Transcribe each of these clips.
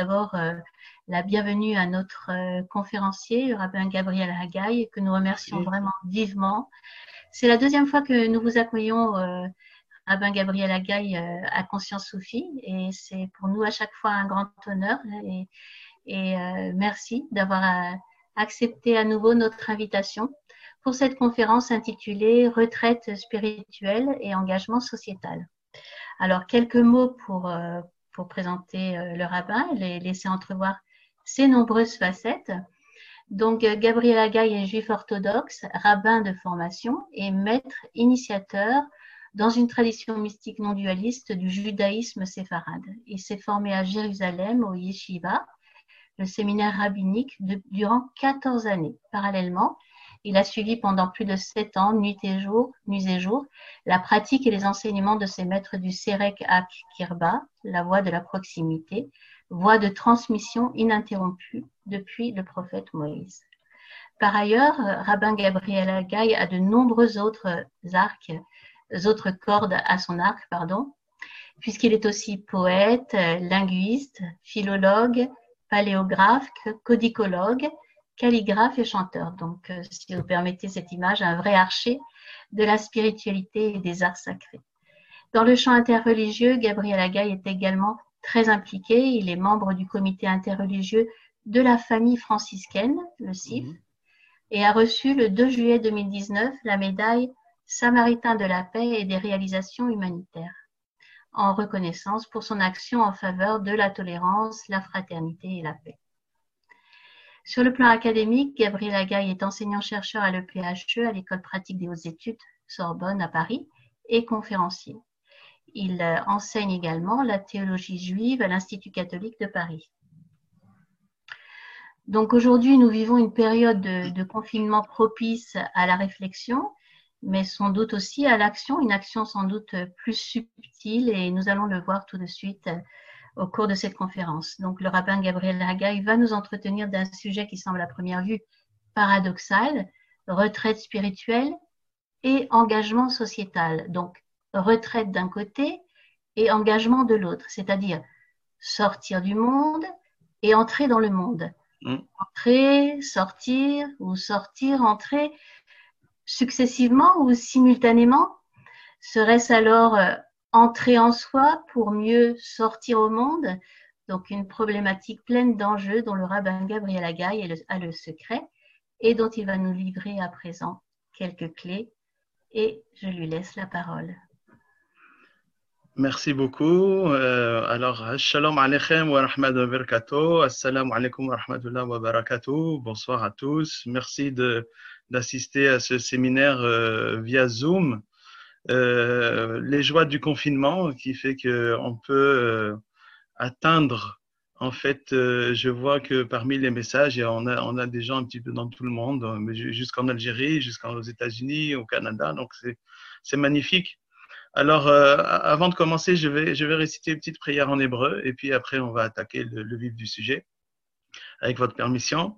d'abord la bienvenue à notre conférencier, le rabbin Gabriel Hagaï, que nous remercions vraiment vivement. C'est la deuxième fois que nous vous accueillons, rabbin Gabriel Hagaï, à Conscience Soufie, et c'est pour nous à chaque fois un grand honneur. Et, et merci d'avoir accepté à nouveau notre invitation pour cette conférence intitulée Retraite spirituelle et engagement sociétal. Alors, quelques mots pour, euh, pour présenter euh, le rabbin et laisser entrevoir ses nombreuses facettes. Donc, Gabriel Agaï est juif orthodoxe, rabbin de formation et maître initiateur dans une tradition mystique non dualiste du judaïsme séfarade. Il s'est formé à Jérusalem, au Yeshiva, le séminaire rabbinique, durant 14 années. Parallèlement, il a suivi pendant plus de sept ans, nuit et jour, nuit et jour, la pratique et les enseignements de ses maîtres du Serek Ak Kirba, la voie de la proximité, voie de transmission ininterrompue depuis le prophète Moïse. Par ailleurs, Rabbin Gabriel Agaï a de nombreux autres arcs, autres cordes à son arc, pardon, puisqu'il est aussi poète, linguiste, philologue, paléographe, codicologue, calligraphe et chanteur. Donc, euh, si vous permettez cette image, un vrai archer de la spiritualité et des arts sacrés. Dans le champ interreligieux, Gabriel Agaï est également très impliqué. Il est membre du comité interreligieux de la famille franciscaine, le CIF, mhm. et a reçu le 2 juillet 2019 la médaille Samaritain de la paix et des réalisations humanitaires, en reconnaissance pour son action en faveur de la tolérance, la fraternité et la paix. Sur le plan académique, Gabriel Agaï est enseignant-chercheur à l'EPHE, à l'École pratique des hautes études Sorbonne à Paris, et conférencier. Il euh, enseigne également la théologie juive à l'Institut catholique de Paris. Donc aujourd'hui, nous vivons une période de, de, confinement propice à la réflexion, mais sans doute aussi à l'action, une action sans doute plus subtile, et nous allons le voir tout de suite au cours de cette conférence. Donc, le rabbin Gabriel Hagaï va nous entretenir d'un sujet qui semble à première vue paradoxal, retraite spirituelle et engagement sociétal. Donc, retraite d'un côté et engagement de l'autre, c'est-à-dire sortir du monde et entrer dans le monde. Mm. Entrer, sortir ou sortir, entrer successivement ou simultanément. Serait-ce alors euh, entrer en soi pour mieux sortir au monde. Donc une problématique pleine d'enjeux dont le rabbin Gabriel Agaï a le secret et dont il va nous livrer à présent quelques clés. Et je lui laisse la parole. Merci beaucoup. Euh, alors, shalom alaykum wa rahmatullahi wa. Assalamu alaikum wa rahmatullahi wa barakatuh. Bonsoir à tous. Merci d'assister à ce séminaire euh, via Zoom. Euh, les joies du confinement qui fait qu'on peut euh, atteindre. En fait, euh, je vois que parmi les messages, on a, on a des gens un petit peu dans tout le monde, jusqu'en Algérie, jusqu'aux États-Unis, au Canada. Donc, c'est magnifique. Alors, avant de commencer, je vais, je vais réciter une petite prière en hébreu et puis après, on va attaquer le, le vif du sujet avec votre permission.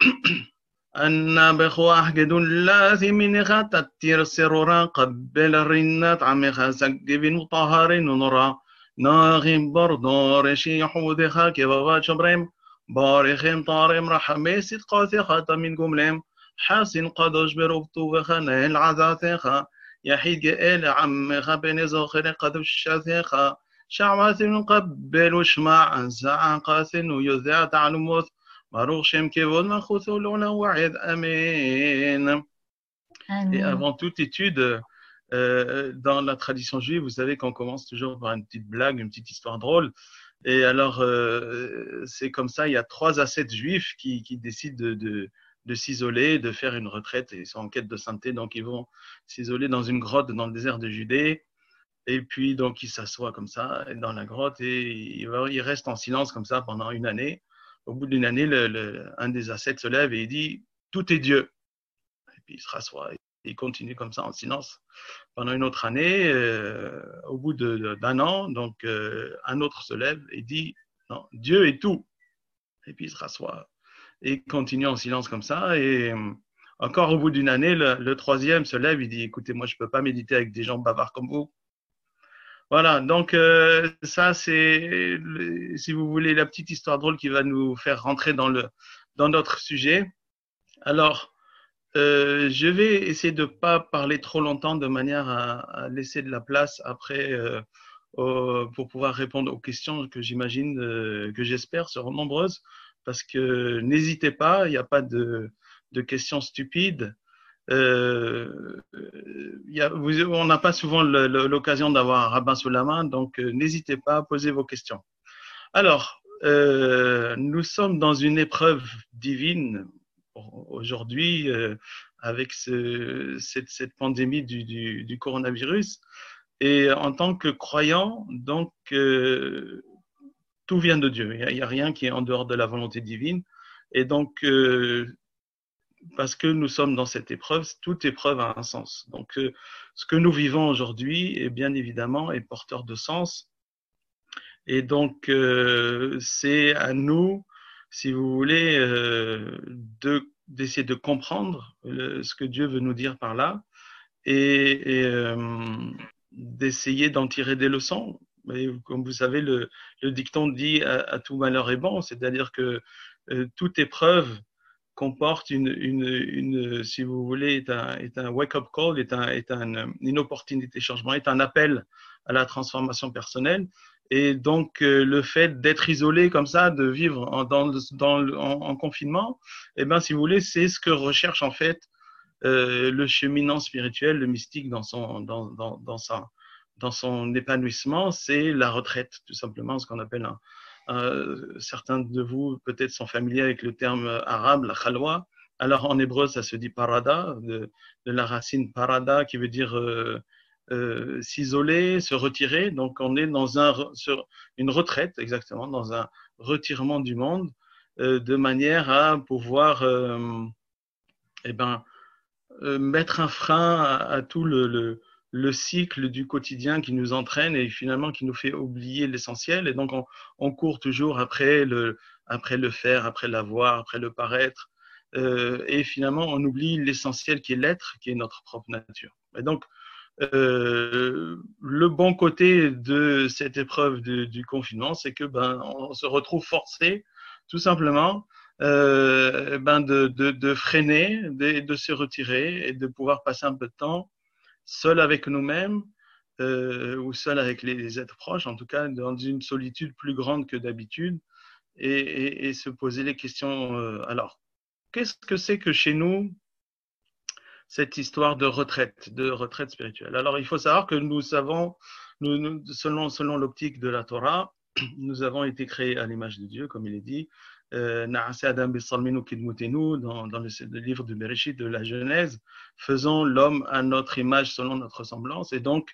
أنا بخواح جدول لازم من خات تيرسر سرورا قبل الرنات عم خاسك بن وطهر نورا ناغي بردور شي حود خاكي بابا شبريم باريخين طارم رحمي سيد قاسي خاتا من جملم. حاسن قدوش بروبتو بخنا العذا خا يحيد جئل عم بين زوخر قدوش خا شعوات قبل وشمع زعقاس ويذع تعلموث et avant toute étude, euh, dans la tradition juive, vous savez qu'on commence toujours par une petite blague, une petite histoire drôle. Et alors, euh, c'est comme ça, il y a trois ascètes juifs qui, qui décident de, de, de s'isoler, de faire une retraite. Ils sont en quête de sainteté, donc ils vont s'isoler dans une grotte dans le désert de Judée. Et puis, donc, ils s'assoient comme ça dans la grotte et ils restent en silence comme ça pendant une année au bout d'une année, le, un des ascètes se lève et il dit Tout est Dieu. Et puis il se rassoit. Et il continue comme ça en silence pendant une autre année. Euh, au bout d'un an, donc euh, un autre se lève et dit Non, Dieu est tout. Et puis il se rassoit. Et il continue en silence comme ça. Et euh, encore au bout d'une année, le, le, troisième se lève et dit Écoutez, moi je ne peux pas méditer avec des gens bavards comme vous. Voilà, donc ça c'est, si vous voulez, la petite histoire drôle qui va nous faire rentrer dans, le, dans notre sujet. Alors, euh, je vais essayer de ne pas parler trop longtemps de manière à, laisser de la place après euh, pour pouvoir répondre aux questions que j'imagine, euh, que j'espère seront nombreuses. Parce que n'hésitez pas, il n'y a pas de, de questions stupides. Euh, a, vous, on n'a pas souvent l'occasion d'avoir un rabbin sous la main, donc n'hésitez pas à poser vos questions. Alors, nous sommes dans une épreuve divine aujourd'hui euh, avec cette, pandémie du, coronavirus. Et en tant que croyant, donc, euh, tout vient de Dieu. Il n'y a, rien qui est en dehors de la volonté divine. Et donc, euh, parce que nous sommes dans cette épreuve, toute épreuve a un sens. Donc, ce que nous vivons aujourd'hui est bien évidemment est porteur de sens. Et donc, c'est à nous si vous voulez, euh, d'essayer de, comprendre ce que Dieu veut nous dire par là et, euh, d'essayer d'en tirer des leçons. comme vous savez, le, dicton dit à, tout malheur est bon, c'est-à-dire que euh, toute épreuve comporte une, une, si vous voulez, est un, est un wake-up call, est, un, est un, une opportunité de changement, est un appel à la transformation personnelle. Et donc, euh, le fait d'être isolé comme ça, de vivre en, dans, dans, en, confinement, eh ben, si vous voulez, c'est ce que recherche en fait euh, le cheminant spirituel, le mystique dans son, dans, dans, dans, sa, dans son épanouissement, c'est la retraite, tout simplement, ce qu'on appelle un, certains de vous peut-être sont familiers avec le terme arabe, la khalwa. Alors en hébreu, ça se dit parada, de, la racine parada qui veut dire euh, euh, s'isoler, se retirer. Donc on est dans un, sur une retraite, exactement, dans un retirement du monde, euh, de manière à pouvoir euh, eh ben, mettre un frein à, tout le, le, cycle du quotidien qui nous entraîne et finalement qui nous fait oublier l'essentiel. Et donc on, on, court toujours après le, après le faire, après l'avoir, après le paraître. et finalement, on oublie l'essentiel qui est l'être, qui est notre propre nature. Et donc, euh, le bon côté de cette épreuve du confinement, c'est que ben on se retrouve forcé, tout simplement, euh, ben de, de, de, freiner, de, de, se retirer et de pouvoir passer un peu de temps seul avec nous-mêmes euh, ou seul avec les, êtres proches, en tout cas dans une solitude plus grande que d'habitude, et, se poser les questions. Euh, alors, qu'est-ce que c'est que chez nous cette histoire de retraite, de retraite spirituelle? Alors, il faut savoir que nous savons, selon, selon l'optique de la Torah, nous avons été créés à l'image de Dieu, comme il est dit. Euh, dans, dans le, livre de Bereshit, de la Genèse, faisons l'homme à notre image selon notre ressemblance. Et donc,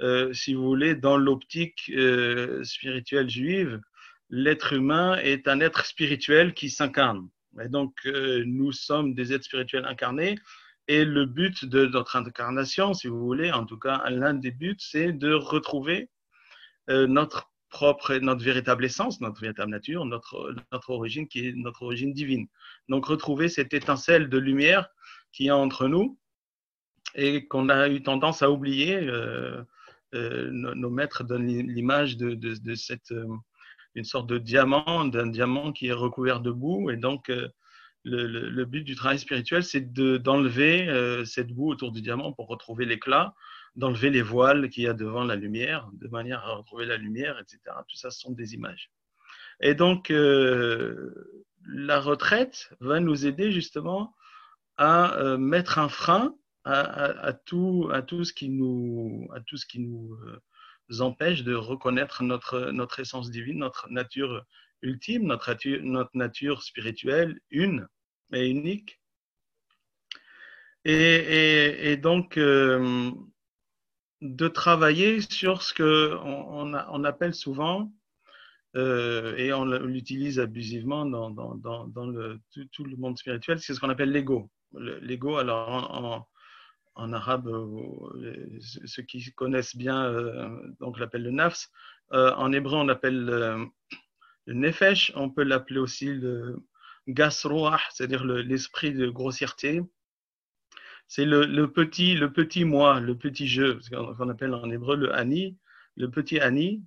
euh, si vous voulez, dans l'optique euh, spirituelle juive, l'être humain est un être spirituel qui s'incarne. Et donc, nous sommes des êtres spirituels incarnés et le but de notre incarnation, si vous voulez, en tout cas, l'un des buts, c'est de retrouver euh, notre notre véritable essence, notre véritable nature, notre, origine qui est notre origine divine. Donc, retrouver cette étincelle de lumière qui est entre nous et qu'on a eu tendance à oublier. Euh, euh, nos, maîtres donnent l'image de, une sorte de diamant, d'un diamant qui est recouvert de boue et donc le, but du travail spirituel, c'est d'enlever euh, cette boue autour du diamant pour retrouver l'éclat, d'enlever les voiles qu'il y a devant la lumière, de manière à retrouver la lumière, etc. Tout ça, ce sont des images. Et donc, euh, la retraite va nous aider justement à euh, mettre un frein à, tout, à tout ce qui nous, à tout ce qui nous empêche de reconnaître notre, notre essence divine, notre nature ultime, notre nature, notre nature spirituelle, une, et unique. Et, donc, euh, de travailler sur ce qu'on on, appelle souvent, euh, et on l'utilise abusivement dans, dans, le, tout, le monde spirituel, c'est ce qu'on appelle l'ego. L'ego, alors en, arabe, euh, ceux qui connaissent bien, donc l'appelle le nafs. en hébreu, on l'appelle le nefesh. On peut l'appeler aussi le, gasroah, c'est-à-dire l'esprit de grossièreté. C'est le, petit, le petit moi, le petit jeu, ce qu'on appelle en hébreu le ani. le petit Ani,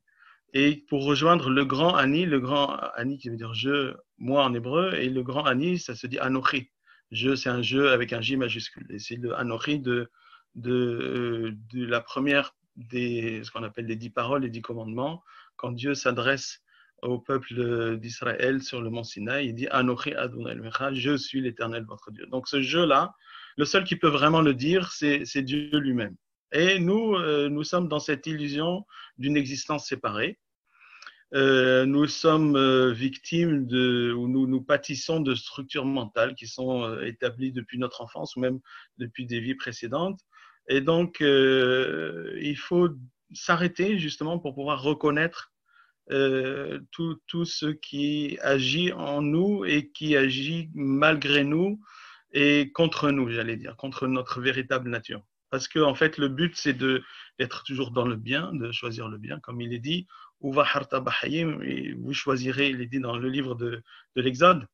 et pour rejoindre le grand Ani, le grand Ani qui veut dire je, moi en hébreu, et le grand Ani, ça se dit Anochi. Je, c'est un jeu avec un J majuscule. Et c'est le Anochi de, de, de la première des, ce qu'on appelle les dix paroles, les dix commandements. Quand Dieu s'adresse au peuple d'Israël sur le mont Sinaï, il dit Anochi Adonai je suis l'éternel votre Dieu. Donc ce jeu-là, le seul qui peut vraiment le dire, c'est Dieu lui-même. Et nous, euh, nous sommes dans cette illusion d'une existence séparée. Euh, nous sommes euh, victimes de, ou nous, nous pâtissons de structures mentales qui sont établies depuis notre enfance ou même depuis des vies précédentes. Et donc, il faut s'arrêter justement pour pouvoir reconnaître tout, tout, ce qui agit en nous et qui agit malgré nous et contre nous, j'allais dire, contre notre véritable nature. Parce que, en fait, le but, c'est d'être toujours dans le bien, de choisir le bien, comme il est dit. Et vous choisirez, il est dit dans le livre de, de l'Exode.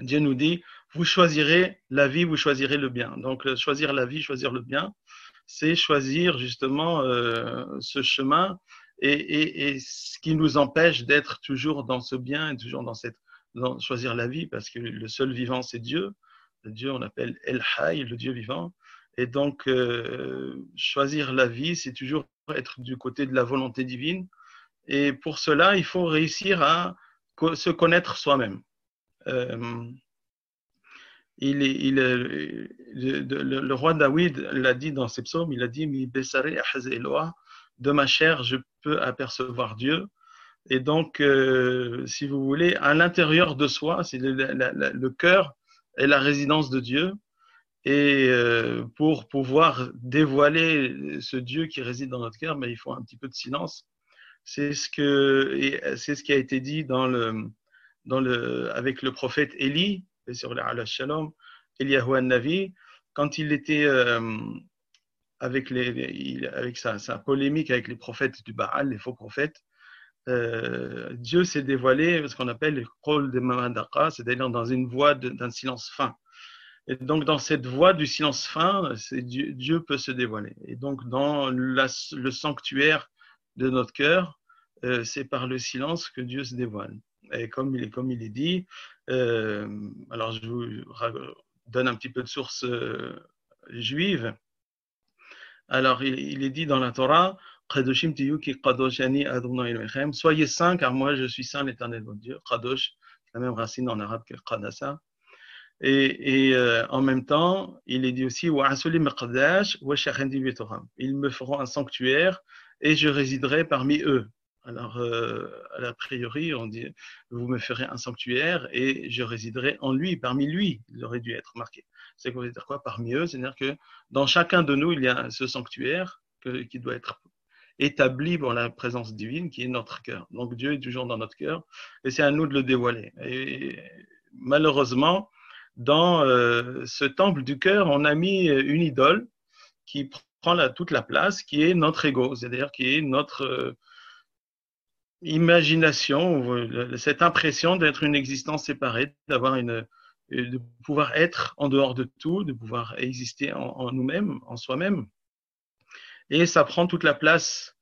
Dieu nous dit, vous choisirez la vie, vous choisirez le bien. Donc, choisir la vie, choisir le bien, c'est choisir justement euh, ce chemin et, et, et, ce qui nous empêche d'être toujours dans ce bien et toujours dans cette dans, choisir la vie, parce que le seul vivant, c'est Dieu. Dieu, on appelle El Hay, le Dieu vivant. Et donc, euh, choisir la vie, c'est toujours être du côté de la volonté divine. Et pour cela, il faut réussir à se connaître soi-même. Euh, le, roi David l'a dit dans ses psaumes, il a dit de ma chair, je peux apercevoir Dieu. Et donc, euh, si vous voulez, à l'intérieur de soi, c'est le, cœur est la résidence de Dieu. Et euh, pour pouvoir dévoiler ce Dieu qui réside dans notre cœur, mais il faut un petit peu de silence. C'est ce que c'est ce qui a été dit dans le dans le avec le prophète Élie sur le Shalom, Eliyahu Navi, quand il était euh, avec les avec sa, sa, polémique avec les prophètes du Baal, les faux prophètes, euh, Dieu s'est dévoilé ce qu'on appelle le rôle de Mamadaka, c'est-à-dire dans une voie d'un silence fin. Et donc, dans cette voie du silence fin, Dieu, Dieu, peut se dévoiler. Et donc, dans le sanctuaire de notre cœur, euh, c'est par le silence que Dieu se dévoile. Et comme il est, dit, euh, alors je vous donne un petit peu de sources euh, juives. Alors, il, est dit dans la Torah, Soyez saints, car moi je suis saint, l'éternel votre Dieu. Kadosh, la même racine en arabe que Kadasa. Et, et euh, en même temps, il est dit aussi Ils me feront un sanctuaire et je résiderai parmi eux. Alors, euh, à la priori, on dit Vous me ferez un sanctuaire et je résiderai en lui, parmi lui. Il aurait dû être marqué. C'est quoi, Parmi eux, c'est-à-dire que dans chacun de nous, il y a ce sanctuaire qui doit être établi pour la présence divine qui est notre cœur. Donc Dieu est toujours dans notre cœur et c'est à nous de le dévoiler. Et malheureusement, dans euh, ce temple du cœur, on a mis une idole qui prend toute la place, qui est notre ego, c'est-à-dire qui est notre euh, imagination, cette impression d'être une existence séparée, d'avoir une, de pouvoir être en dehors de tout, de pouvoir exister en nous-mêmes, en soi-même. Et ça prend toute la place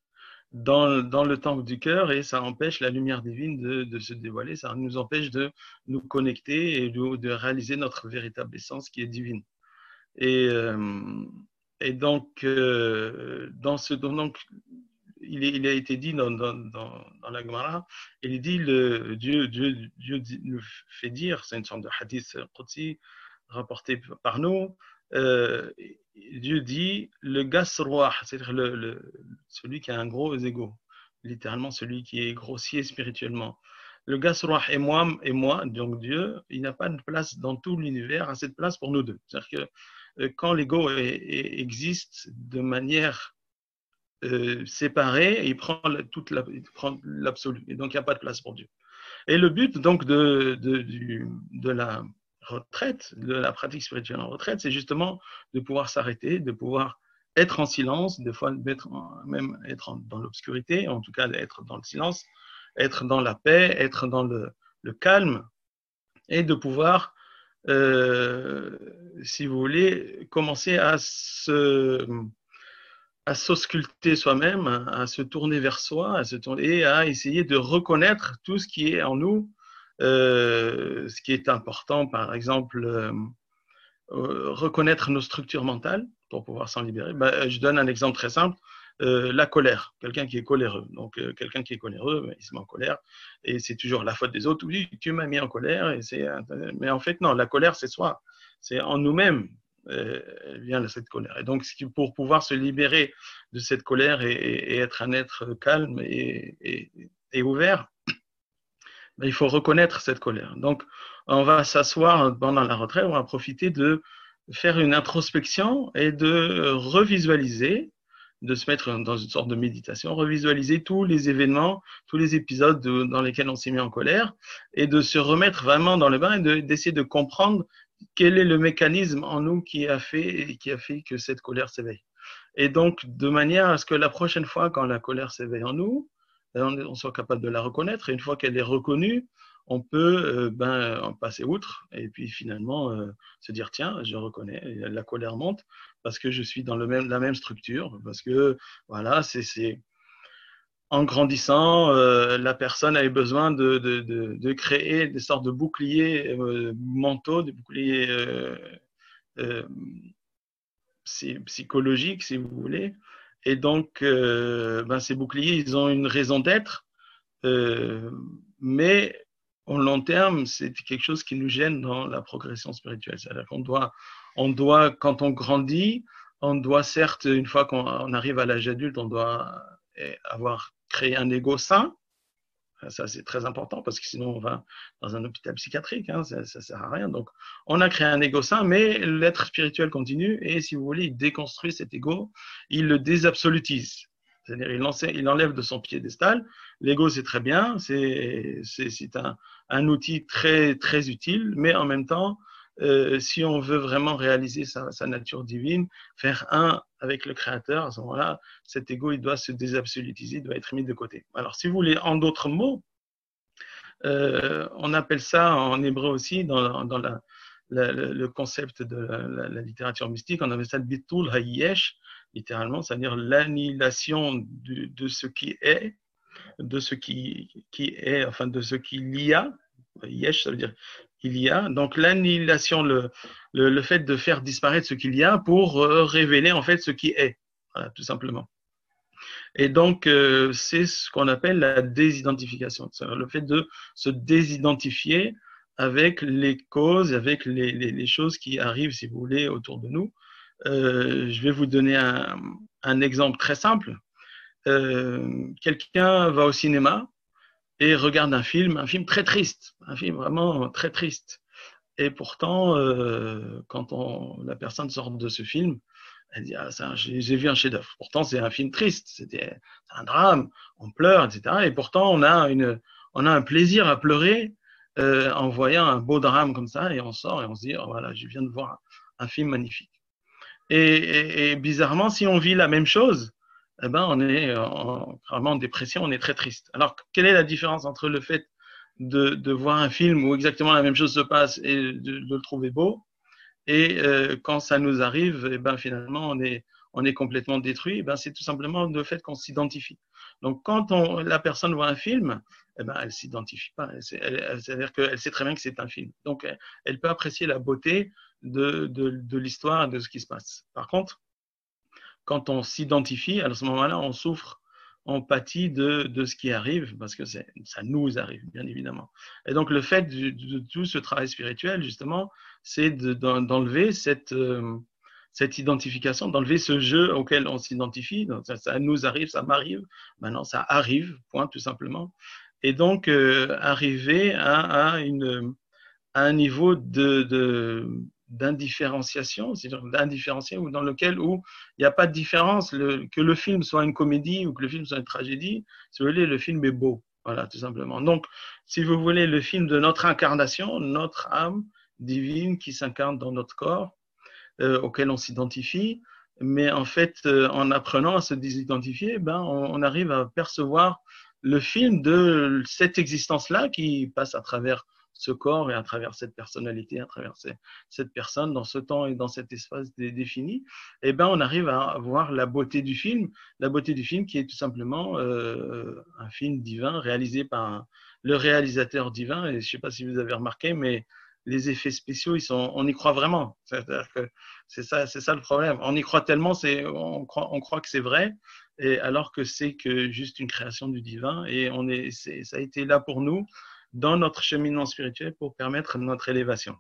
dans, le temple du cœur et ça empêche la lumière divine de, se dévoiler, ça nous empêche de nous connecter et de, réaliser notre véritable essence qui est divine. Et, euh, donc, euh, dans ce, donc, il, a été dit dans, la Gemara, il dit, le, Dieu, nous fait dire, c'est une sorte de hadith rapporté par nous, euh, Dieu dit le gasroah, c'est-à-dire celui qui a un gros ego, littéralement celui qui est grossier spirituellement. Le gasroah et moi, et moi, donc Dieu, il n'a pas de place dans tout l'univers, assez de place pour nous deux. C'est-à-dire que euh, quand l'ego existe de manière euh, séparée, il prend toute la, l'absolu, et donc il n'y a pas de place pour Dieu. Et le but donc de, de la retraite, de la pratique spirituelle en retraite, c'est justement de pouvoir s'arrêter, de pouvoir être en silence, des fois même être dans l'obscurité, en tout cas être dans le silence, être dans la paix, être dans le, calme, et de pouvoir, euh, si vous voulez, commencer à se à s'ausculter soi-même, à, se tourner vers soi, à se tourner, et à essayer de reconnaître tout ce qui est en nous, euh, ce qui est important, par exemple, euh, euh, reconnaître nos structures mentales pour pouvoir s'en libérer. Ben, je donne un exemple très simple. la colère, quelqu'un qui est coléreux. Donc, quelqu'un qui est coléreux, ben, il se met en colère et c'est toujours la faute des autres. Oui, tu m'as mis en colère. Et mais en fait, non, la colère, c'est soi. C'est en nous-mêmes euh, vient cette colère. Et donc, pour pouvoir se libérer de cette colère et, être un être calme et, ouvert, il faut reconnaître cette colère. Donc, on va s'asseoir pendant la retraite, on va profiter de faire une introspection et de revisualiser, de se mettre dans une sorte de méditation, revisualiser tous les événements, tous les épisodes dans lesquels on s'est mis en colère et de se remettre vraiment dans le bain et d'essayer de comprendre quel est le mécanisme en nous qui a fait, qui a fait que cette colère s'éveille. Et donc, de manière à ce que la prochaine fois, quand la colère s'éveille en nous, on, soit capable de la reconnaître. Et une fois qu'elle est reconnue, on peut euh, ben, en passer outre et puis finalement euh, se dire tiens, je reconnais, la colère monte parce que je suis dans le même, la même structure, parce que voilà, c'est en grandissant, euh, la personne a eu besoin de, de, créer des sortes de boucliers mentaux, des boucliers psychologiques, si vous voulez. Et donc, ben, ces boucliers, ils ont une raison d'être, mais au long terme, c'est quelque chose qui nous gêne dans la progression spirituelle. C'est-à-dire qu'on doit, on doit, quand on grandit, on doit certes, une fois qu'on arrive à l'âge adulte, on doit avoir créer un ego sain. Ça, c'est très important parce que sinon, on va dans un hôpital psychiatrique. Hein, ça ne sert à rien. Donc, on a créé un ego sain, mais l'être spirituel continue et, si vous voulez, il déconstruit cet ego, il le désabsolutise. C'est-à-dire, il, il, enlève de son piédestal. L'ego, c'est très bien, c'est un, un, outil très, très utile, mais en même temps, euh, si on veut vraiment réaliser sa, nature divine, faire un avec le Créateur, à ce moment-là, cet ego, il doit se désabsolutiser, il doit être mis de côté. Alors, si vous voulez, en d'autres mots, euh, on appelle ça en hébreu aussi, dans, le concept de la, littérature mystique, on appelle ça le bitul hayesh, littéralement, c'est-à-dire l'annihilation de, ce qui est, de ce qui, est, enfin de ce qu'il y a, Yesh, ça veut dire il y a. Donc l'annihilation, le, le, fait de faire disparaître ce qu'il y a pour euh, révéler en fait ce qui est, tout simplement. Et donc euh, c'est ce qu'on appelle la désidentification, le fait de se désidentifier avec les causes, avec les, les, choses qui arrivent, si vous voulez, autour de nous. Euh, je vais vous donner un, un exemple très simple. Quelqu'un va au cinéma, et regarde un film, un film très triste, un film vraiment très triste. Et pourtant, euh, quand on, la personne sort de ce film, elle dit ah, j'ai vu un chef-d'œuvre. Pourtant, c'est un film triste, c'était un drame, on pleure, etc. Et pourtant, on a une, on a un plaisir à pleurer euh, en voyant un beau drame comme ça, et on sort et on se dit oh, voilà, je viens de voir un, film magnifique. Et, et, bizarrement, si on vit la même chose, eh ben, on est en, vraiment en dépression, on est très triste. Alors, quelle est la différence entre le fait de, de voir un film où exactement la même chose se passe et de, de le trouver beau, et euh, quand ça nous arrive, eh ben, finalement, on est, on est complètement détruit, eh ben, c'est tout simplement le fait qu'on s'identifie. Donc, quand on, la personne voit un film, eh ben, elle s'identifie pas. C'est-à-dire qu'elle sait très bien que c'est un film. Donc, elle peut apprécier la beauté de, de, de l'histoire de ce qui se passe. Par contre, quand on s'identifie, à ce moment-là, on souffre, pâtit de, de ce qui arrive, parce que ça nous arrive, bien évidemment. Et donc, le fait de, tout ce travail spirituel, justement, c'est d'enlever cette, euh, cette identification, d'enlever ce jeu auquel on s'identifie. Ça, nous arrive, ça m'arrive, maintenant ça arrive, point, tout simplement. Et donc, euh, arriver à, à, une, à, un niveau de, de d'indifférenciation, c'est-à-dire d'indifférencier ou dans lequel où il n'y a pas de différence, que le film soit une comédie ou que le film soit une tragédie, si vous voulez, le film est beau, voilà, tout simplement. Donc, si vous voulez, le film de notre incarnation, notre âme divine qui s'incarne dans notre corps, euh, auquel on s'identifie, mais en fait, euh, en apprenant à se désidentifier, ben, on, on arrive à percevoir le film de cette existence-là qui passe à travers ce corps et à travers cette personnalité, à travers cette personne, dans ce temps et dans cet espace défini, eh ben, on arrive à voir la beauté du film, la beauté du film qui est tout simplement euh, un film divin réalisé par le réalisateur divin. Et je ne sais pas si vous avez remarqué, mais les effets spéciaux, ils sont, on y croit vraiment. C'est-à-dire que c'est ça, c'est ça le problème. On y croit tellement, c'est, on croit, on croit que c'est vrai, et alors que c'est que juste une création du divin. Et on est, c'est, ça a été là pour nous dans notre cheminement spirituel pour permettre notre élévation.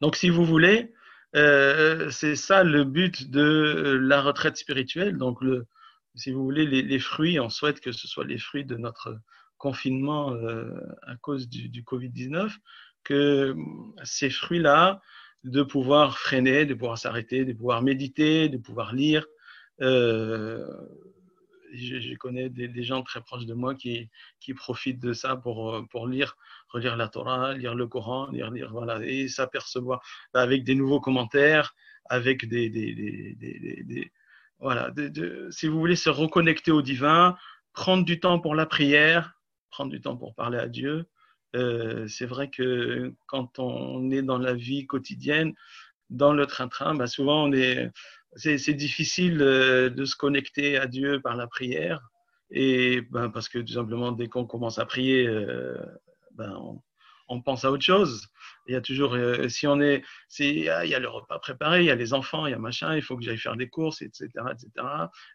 Donc, si vous voulez, euh, c'est ça le but de la retraite spirituelle. Donc, le, si vous voulez, les, fruits, on souhaite que ce soit les fruits de notre confinement euh, à cause du, du Covid-19, que ces fruits-là, de pouvoir freiner, de pouvoir s'arrêter, de pouvoir méditer, de pouvoir lire, euh, je, connais des, gens très proches de moi qui, qui profitent de ça pour, pour lire, relire la Torah, lire le Coran, lire, lire voilà, et s'apercevoir avec des nouveaux commentaires, avec des, voilà, si vous voulez se reconnecter au divin, prendre du temps pour la prière, prendre du temps pour parler à Dieu. Euh, c'est vrai que quand on est dans la vie quotidienne, dans le train-train, bah souvent on est, c'est difficile euh, de se connecter à Dieu par la prière. Et ben, parce que tout simplement, dès qu'on commence à prier, euh, ben, on, pense à autre chose. Il y a toujours, euh, si on est, il y a le repas préparé, il y a les enfants, il y a machin, il faut que j'aille faire des courses, etc., etc.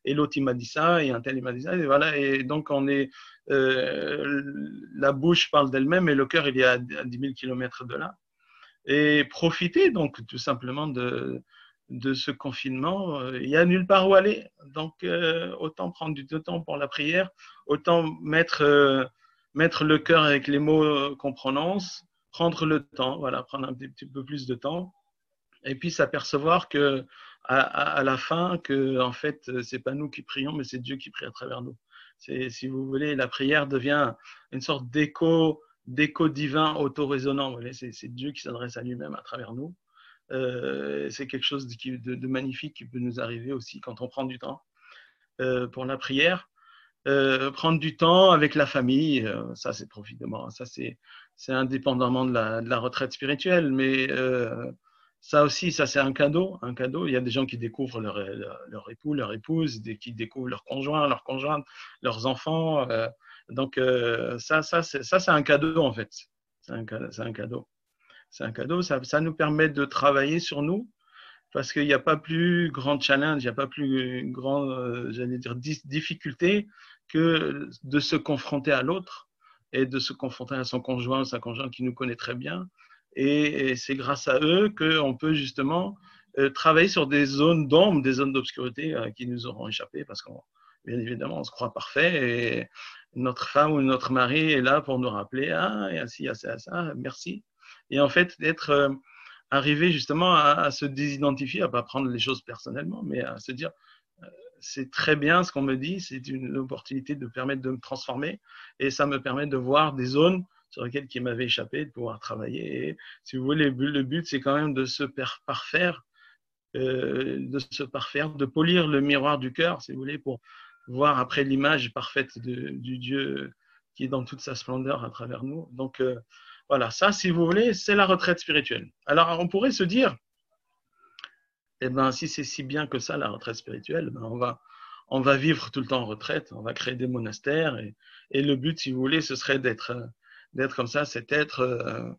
Et l'autre il m'a dit ça, et un tel il m'a dit ça, et voilà. Et donc on est, la bouche parle d'elle-même, et le cœur il est à, 10 000 kilomètres de là. Et profiter donc tout simplement de de ce confinement, euh, il n'y a nulle part où aller. Donc, euh, autant prendre du temps pour la prière, autant mettre, euh, mettre le cœur avec les mots qu'on prononce, prendre le temps, voilà, prendre un petit, peu plus de temps, et puis s'apercevoir que à, la fin, que en fait, c'est pas nous qui prions, mais c'est Dieu qui prie à travers nous. C'est, si vous voulez, la prière devient une sorte d'écho, d'écho divin auto-résonant. C'est, c'est Dieu qui s'adresse à lui-même à travers nous. Euh, c'est quelque chose de, magnifique qui peut nous arriver aussi quand on prend du temps euh, pour la prière. Euh, prendre du temps avec la famille, ça c'est profitement, ça c'est indépendamment de la, retraite spirituelle, mais ça aussi, ça c'est un cadeau, un cadeau. Il y a des gens qui découvrent leur, leur, époux, leur épouse, qui découvrent leur conjoint, leur conjointe, leurs enfants. donc ça, ça c'est un cadeau en fait. C'est un, un, cadeau c'est un cadeau. Ça, nous permet de travailler sur nous parce qu'il n'y a pas plus grand challenge, il n'y a pas plus grand, euh, j'allais dire, difficulté que de se confronter à l'autre et de se confronter à son conjoint ou sa conjointe qui nous connaît très bien. Et, c'est grâce à eux qu'on peut justement euh, travailler sur des zones d'ombre, des zones d'obscurité euh, qui nous auront échappé parce qu'on, bien évidemment, on se croit parfait et notre femme ou notre mari est là pour nous rappeler, ah, et ainsi, ça, ça, merci et en fait d'être euh, arrivé justement à, se désidentifier, à pas prendre les choses personnellement, mais à se dire euh, c'est très bien ce qu'on me dit, c'est une opportunité de permettre de me transformer et ça me permet de voir des zones sur lesquelles qui m'avaient échappé, de pouvoir travailler. Et si vous voulez, le but c'est quand même de se parfaire, euh, de se parfaire, de polir le miroir du cœur, si vous voulez, pour voir après l'image parfaite de, du Dieu qui est dans toute sa splendeur à travers nous. Donc voilà, ça, si vous voulez, c'est la retraite spirituelle. Alors, on pourrait se dire, eh ben, si c'est si bien que ça, la retraite spirituelle, ben, on, va, on va vivre tout le temps en retraite, on va créer des monastères, et, le but, si vous voulez, ce serait d'être, comme ça, c'est être euh,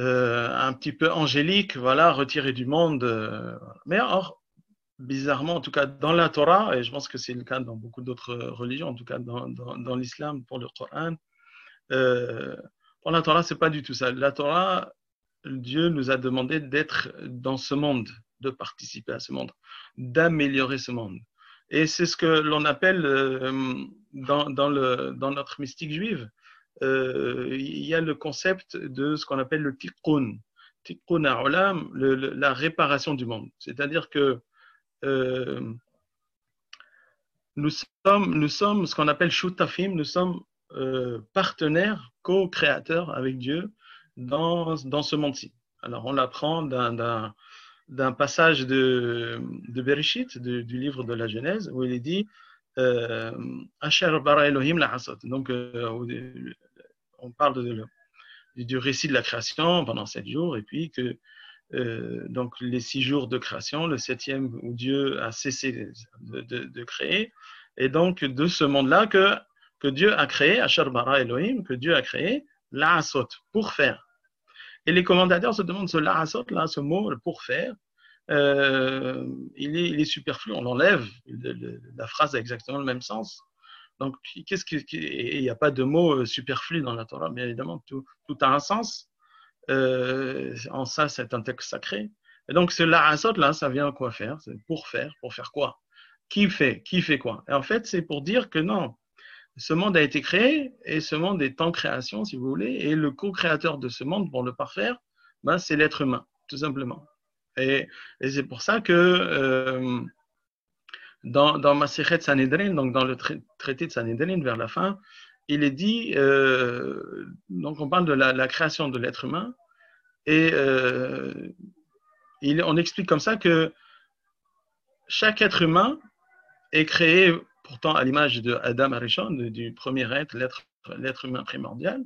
euh, un petit peu angélique, voilà, retiré du monde. Euh, mais or, bizarrement, en tout cas dans la Torah, et je pense que c'est le cas dans beaucoup d'autres religions, en tout cas dans l'islam pour le Coran, pour la Torah, c'est pas du tout ça. La Torah, Dieu nous a demandé d'être dans ce monde, de participer à ce monde, d'améliorer ce monde. Et c'est ce que l'on appelle euh, dans, dans, le, dans, notre mystique juive, euh, il y a le concept de ce qu'on appelle le tikkun. Tikkun ha'olam, la réparation du monde. C'est-à-dire que euh, nous, sommes, nous sommes ce qu'on appelle shutafim, nous sommes euh, partenaire, co-créateur avec Dieu dans, dans ce monde-ci. Alors on l'apprend d'un passage de, de Bereshit, du livre de la Genèse, où il est dit euh, Asher bara Elohim la Donc euh, on parle de du récit de la création pendant sept jours, et puis que donc les six jours de création, le septième où Dieu a cessé de, créer, et donc de ce monde-là que, que Dieu a créé, Ashar Bara Elohim, que Dieu a créé, l'Asot, pour faire. Et les commentateurs se demandent ce l'Asot, là, ce mot, pour faire, euh, il, est, superflu, on l'enlève, la phrase a exactement le même sens. Donc, qu'est-ce que, il n'y a pas de mot euh, superflu dans la Torah, bien évidemment, tout, a un sens. Euh, en ça, c'est un texte sacré. Et donc, ce la'asot, là, ça vient quoi faire? C'est pour faire. Pour faire quoi? Qui fait Qui fait quoi? Et en fait, c'est pour dire que non, ce monde a été créé et ce monde est en création, si vous voulez, et le co-créateur de ce monde, pour le parfaire, ben, c'est l'être humain, tout simplement. Et, et c'est pour ça que euh, dans, dans Masechet Sanhedrin, donc dans le traité de Sanhedrin, vers la fin, il est dit, euh, donc on parle de la, création de l'être humain, et euh, il, on explique comme ça que chaque être humain est créé pourtant à l'image de Adam Arishon, du premier être, l'être humain primordial,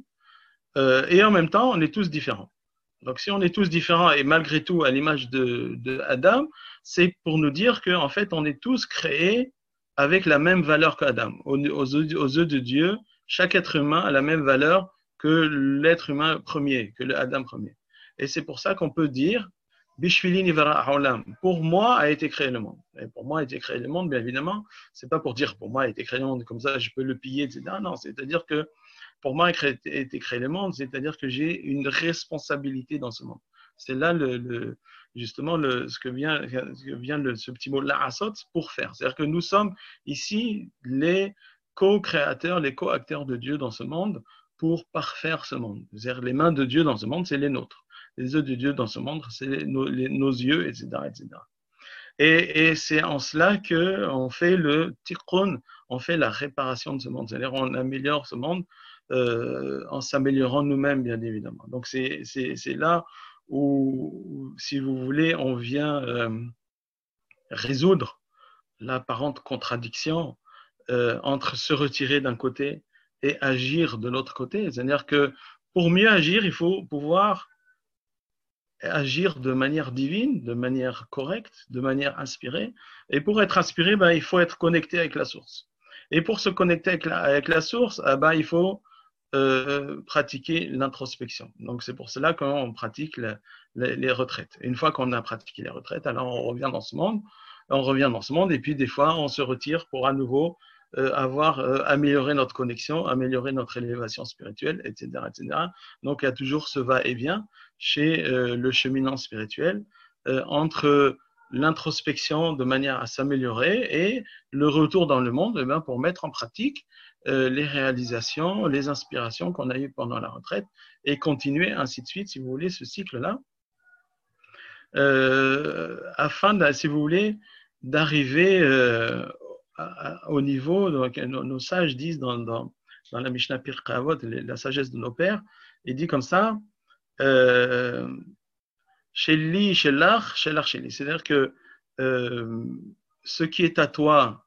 euh, et en même temps, on est tous différents. Donc, si on est tous différents et malgré tout à l'image de, Adam, c'est pour nous dire qu'en en fait, on est tous créés avec la même valeur qu'Adam. Aux, aux, aux, yeux de Dieu, chaque être humain a la même valeur que l'être humain premier, que l'Adam premier. Et c'est pour ça qu'on peut dire pour moi a été créé le monde. Et pour moi a été créé le monde, bien évidemment, c'est pas pour dire pour moi a été créé le monde comme ça, je peux le piller, etc. Non, c'est-à-dire que pour moi a été créé le monde, c'est-à-dire que j'ai une responsabilité dans ce monde. C'est là le, justement le, ce que vient, vient ce petit mot la'asot pour faire. C'est-à-dire que nous sommes ici les co-créateurs, les co-acteurs de Dieu dans ce monde pour parfaire ce monde. C'est-à-dire les mains de Dieu dans ce monde, c'est les nôtres. Les yeux de Dieu dans ce monde, c'est nos, yeux, etc. etc. Et, c'est en cela qu'on fait le tikkun, on fait la réparation de ce monde. C'est-à-dire on améliore ce monde euh, en s'améliorant nous-mêmes, bien évidemment. Donc c'est là où, si vous voulez, on vient euh, résoudre l'apparente contradiction euh, entre se retirer d'un côté et agir de l'autre côté. C'est-à-dire que pour mieux agir, il faut pouvoir agir de manière divine, de manière correcte, de manière inspirée. Et pour être inspiré, ben, il faut être connecté avec la source. Et pour se connecter avec la, avec la source, eh ben, il faut euh, pratiquer l'introspection. Donc c'est pour cela qu'on pratique les retraites. une fois qu'on a pratiqué les retraites, alors on revient dans ce monde, on revient dans ce monde, et puis des fois on se retire pour à nouveau euh, avoir euh, amélioré notre connexion, améliorer notre élévation spirituelle, etc., etc. Donc il y a toujours ce va-et-vient chez euh, le cheminant spirituel entre l'introspection de manière à s'améliorer et le retour dans le monde eh bien, pour mettre en pratique les réalisations, les inspirations qu'on a eues pendant la retraite et continuer ainsi de suite, si vous voulez, ce cycle-là, afin, si vous voulez, d'arriver au niveau, donc, nos, sages disent dans, dans, dans la Mishnah Pirkei la sagesse de nos pères, il dit comme ça, euh, chez lui, chez l'art, chez l'art, chez lui. C'est-à-dire que euh, ce qui est à toi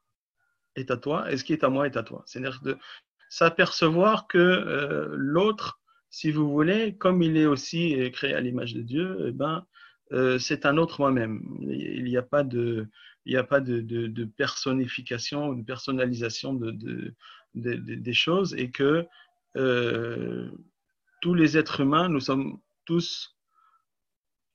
est à toi et ce qui est à moi est à toi. C'est-à-dire de s'apercevoir que euh, l'autre, si vous voulez, comme il est aussi créé à l'image de Dieu, eh ben, euh, c'est un autre moi-même. Il n'y a pas de, il n'y a pas de, de, personnification ou de personnalisation de, des choses et que euh, tous les êtres humains, nous sommes tous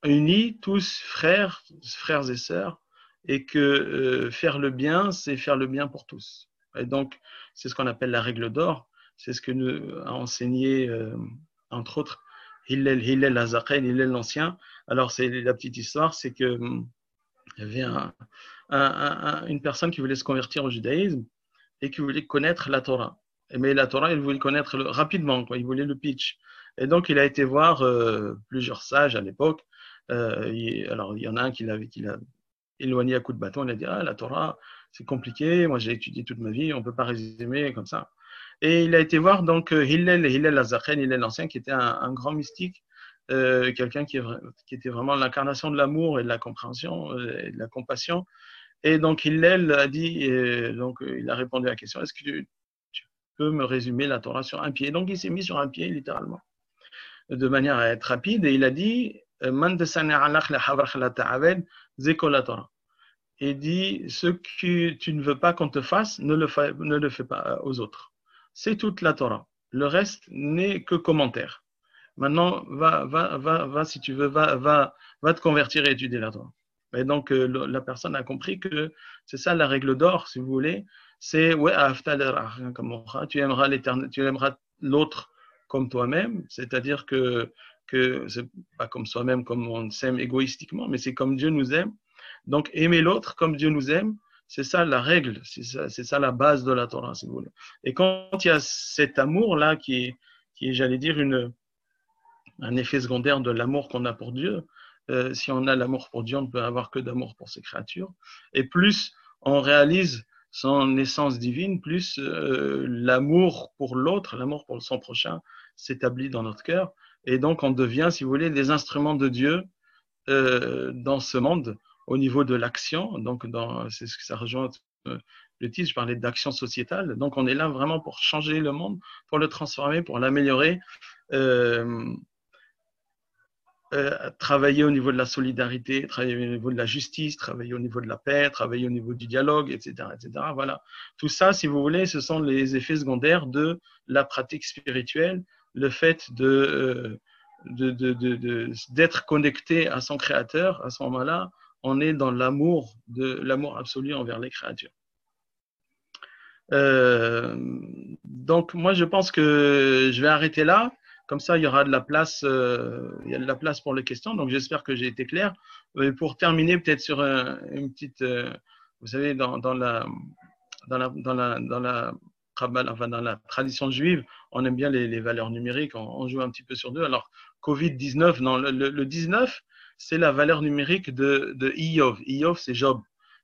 unis, tous frères, frères et sœurs, et que euh, faire le bien, c'est faire le bien pour tous. Et donc, c'est ce qu'on appelle la règle d'or, c'est ce que nous a enseigné, euh, entre autres, Hillel, Hillel Azaqen, Hillel l'Ancien. Alors, c'est la petite histoire, c'est que hum, y avait un, une personne qui voulait se convertir au judaïsme et qui voulait connaître la Torah. Mais la Torah, il voulait connaître rapidement, quoi. il voulait le pitch. Et donc, il a été voir euh, plusieurs sages à l'époque. Euh, alors, il y en a un qui l'a, éloigné à coup de bâton. Il a dit Ah, la Torah, c'est compliqué. Moi, j'ai étudié toute ma vie. On ne peut pas résumer comme ça. Et il a été voir donc Hillel, Hillel Azachen, Hillel l'Ancien, qui était un, un grand mystique, euh, quelqu'un qui, qui, était vraiment l'incarnation de l'amour et de la compréhension euh, et de la compassion. Et donc Hillel a dit, donc il a répondu à la question, est-ce que tu, peux me résumer la Torah sur un pied Donc il s'est mis sur un pied littéralement. de manière à être rapide. Et il a dit, et dit, ce que tu ne veux pas qu'on te fasse, ne le, fais, ne le fais pas aux autres. C'est toute la Torah. Le reste n'est que commentaire. Maintenant, va, va, va, va, si tu veux, va, va, va te convertir et étudier la Torah. Et donc, euh, la personne a compris que c'est ça la règle d'or, si vous voulez. C'est tu aimeras l'éternel, tu aimeras l'autre comme toi-même. C'est-à-dire que que c'est pas comme soi-même, comme on s'aime égoïstiquement, mais c'est comme Dieu nous aime. Donc, aimer l'autre comme Dieu nous aime, c'est ça la règle, c'est ça, ça, la base de la Torah, si vous voulez. Et quand il y a cet amour-là qui est, qui est j'allais dire, une, un effet secondaire de l'amour qu'on a pour Dieu, euh, si on a l'amour pour Dieu, on ne peut avoir que d'amour pour ses créatures. Et plus on réalise son essence divine, plus euh, l'amour pour l'autre, l'amour pour son prochain s'établit dans notre cœur. Et donc on devient, si vous voulez, des instruments de Dieu euh, dans ce monde au niveau de l'action. Donc c'est ce que ça rejoint le titre, je parlais d'action sociétale. Donc on est là vraiment pour changer le monde, pour le transformer, pour l'améliorer. Euh, travailler au niveau de la solidarité, travailler au niveau de la justice, travailler au niveau de la paix, travailler au niveau du dialogue, etc., etc. Voilà. Tout ça, si vous voulez, ce sont les effets secondaires de la pratique spirituelle, le fait euh, d'être connecté à son créateur. À ce moment-là, on est dans l'amour de l'amour absolu envers les créatures. Euh, donc moi, je pense que je vais arrêter là. Comme ça, il y aura de la place, euh, il y a de la place pour les questions. Donc, j'espère que j'ai été clair. Et pour terminer, peut-être sur une petite, euh, vous savez, dans, la, dans la, dans la, dans la, enfin, dans la tradition juive, on aime bien les, valeurs numériques. On, joue un petit peu sur deux. Alors, Covid-19, non, le, le, 19, c'est la valeur numérique de, de Iov. Iov, c'est Job,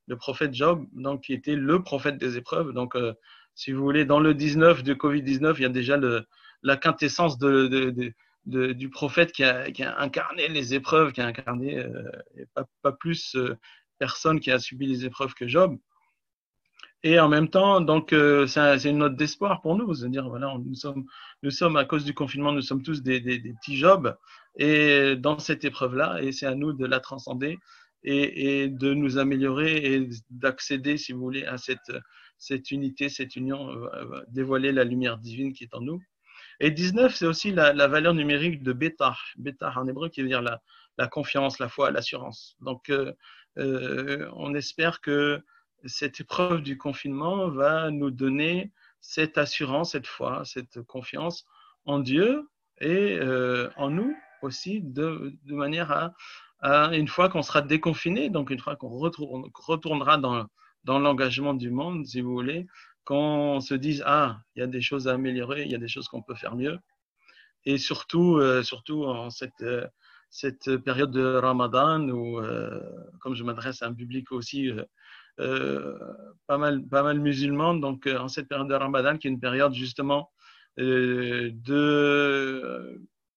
le prophète Job, donc qui était le prophète des épreuves. Donc, euh, si vous voulez, dans le 19 de Covid-19, il y a déjà le, la quintessence de, du prophète qui a, incarné les épreuves, qui a incarné euh, pas, plus euh, personne qui a subi les épreuves que Job. Et en même temps, donc euh, c'est une note d'espoir pour nous, c'est-à-dire voilà, nous sommes, nous sommes à cause du confinement, nous sommes tous des, petits Jobs, et dans cette épreuve-là, et c'est à nous de la transcender et, de nous améliorer et d'accéder, si vous voulez, à cette, cette unité, cette union, dévoiler la lumière divine qui est en nous. Et 19, c'est aussi la, valeur numérique de bêta, bêta en hébreu qui veut dire la, confiance, la foi, l'assurance. Donc, euh, euh, on espère que cette épreuve du confinement va nous donner cette assurance, cette foi, cette confiance en Dieu et euh, en nous aussi, de, manière à, une fois qu'on sera déconfiné, donc une fois qu'on retournera dans, dans l'engagement du monde, si vous voulez, qu'on se dise ah il y a des choses à améliorer, il y a des choses qu'on peut faire mieux, et surtout euh, surtout en cette euh, cette période de Ramadan où euh, comme je m'adresse à un public aussi pas mal pas mal musulman, donc en cette période de Ramadan qui est une période justement de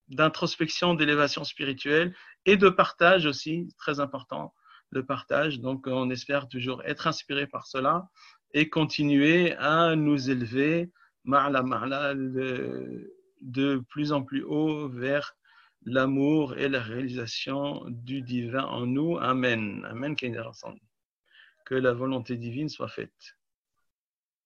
d'introspection, d'élévation spirituelle et de partage aussi, très important, le partage. Donc, on espère toujours être inspiré par cela et continuer à nous élever de plus en plus haut vers l'amour et la réalisation du divin en nous. Amen. Amen. Que la volonté divine soit faite.